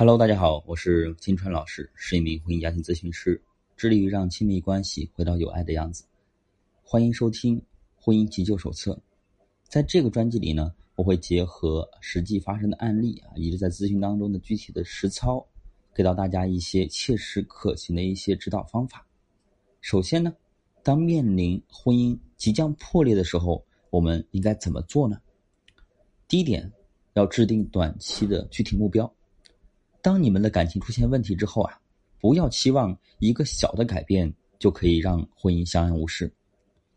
Hello，大家好，我是金川老师，是一名婚姻家庭咨询师，致力于让亲密关系回到有爱的样子。欢迎收听《婚姻急救手册》。在这个专辑里呢，我会结合实际发生的案例啊，以及在咨询当中的具体的实操，给到大家一些切实可行的一些指导方法。首先呢，当面临婚姻即将破裂的时候，我们应该怎么做呢？第一点，要制定短期的具体目标。当你们的感情出现问题之后啊，不要期望一个小的改变就可以让婚姻相安无事，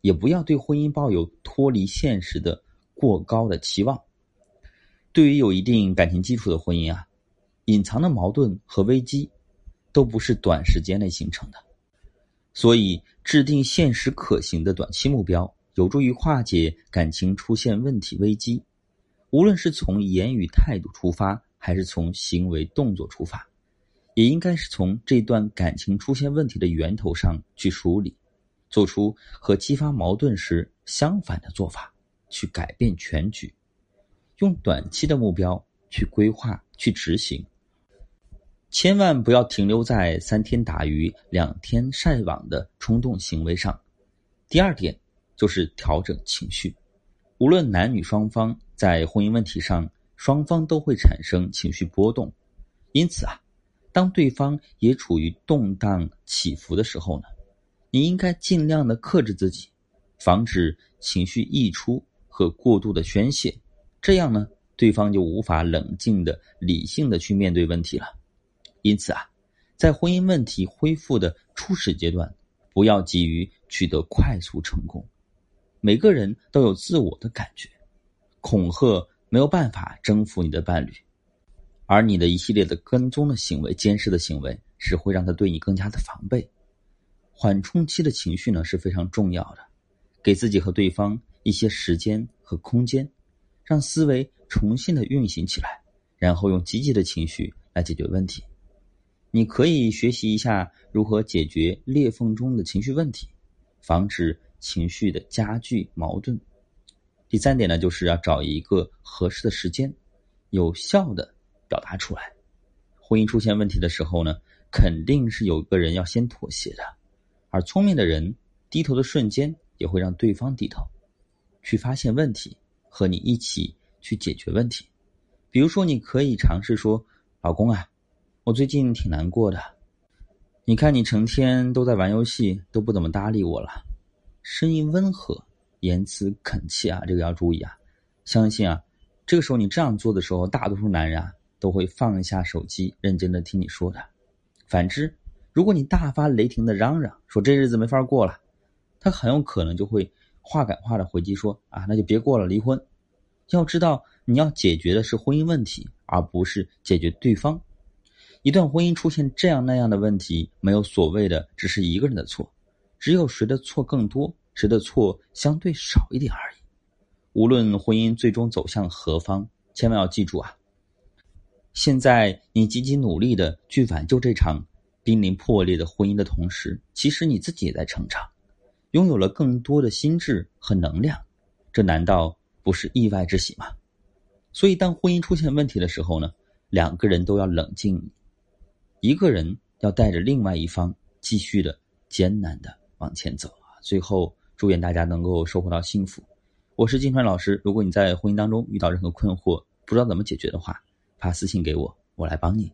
也不要对婚姻抱有脱离现实的过高的期望。对于有一定感情基础的婚姻啊，隐藏的矛盾和危机都不是短时间内形成的，所以制定现实可行的短期目标，有助于化解感情出现问题危机。无论是从言语态度出发。还是从行为动作出发，也应该是从这段感情出现问题的源头上去梳理，做出和激发矛盾时相反的做法，去改变全局，用短期的目标去规划、去执行，千万不要停留在三天打鱼两天晒网的冲动行为上。第二点就是调整情绪，无论男女双方在婚姻问题上。双方都会产生情绪波动，因此啊，当对方也处于动荡起伏的时候呢，你应该尽量的克制自己，防止情绪溢出和过度的宣泄，这样呢，对方就无法冷静的、理性的去面对问题了。因此啊，在婚姻问题恢复的初始阶段，不要急于取得快速成功。每个人都有自我的感觉，恐吓。没有办法征服你的伴侣，而你的一系列的跟踪的行为、监视的行为，是会让他对你更加的防备。缓冲期的情绪呢是非常重要的，给自己和对方一些时间和空间，让思维重新的运行起来，然后用积极的情绪来解决问题。你可以学习一下如何解决裂缝中的情绪问题，防止情绪的加剧矛盾。第三点呢，就是要找一个合适的时间，有效的表达出来。婚姻出现问题的时候呢，肯定是有个人要先妥协的，而聪明的人低头的瞬间也会让对方低头，去发现问题，和你一起去解决问题。比如说，你可以尝试说：“老公啊，我最近挺难过的，你看你成天都在玩游戏，都不怎么搭理我了。”声音温和。言辞恳切啊，这个要注意啊！相信啊，这个时候你这样做的时候，大多数男人啊都会放下手机，认真的听你说的。反之，如果你大发雷霆的嚷嚷，说这日子没法过了，他很有可能就会话赶话的回击说啊，那就别过了，离婚。要知道，你要解决的是婚姻问题，而不是解决对方。一段婚姻出现这样那样的问题，没有所谓的只是一个人的错，只有谁的错更多。谁的错相对少一点而已。无论婚姻最终走向何方，千万要记住啊！现在你积极努力的去挽救这场濒临破裂的婚姻的同时，其实你自己也在成长，拥有了更多的心智和能量，这难道不是意外之喜吗？所以，当婚姻出现问题的时候呢，两个人都要冷静，一个人要带着另外一方继续的艰难的往前走啊！最后。祝愿大家能够收获到幸福。我是金川老师。如果你在婚姻当中遇到任何困惑，不知道怎么解决的话，发私信给我，我来帮你。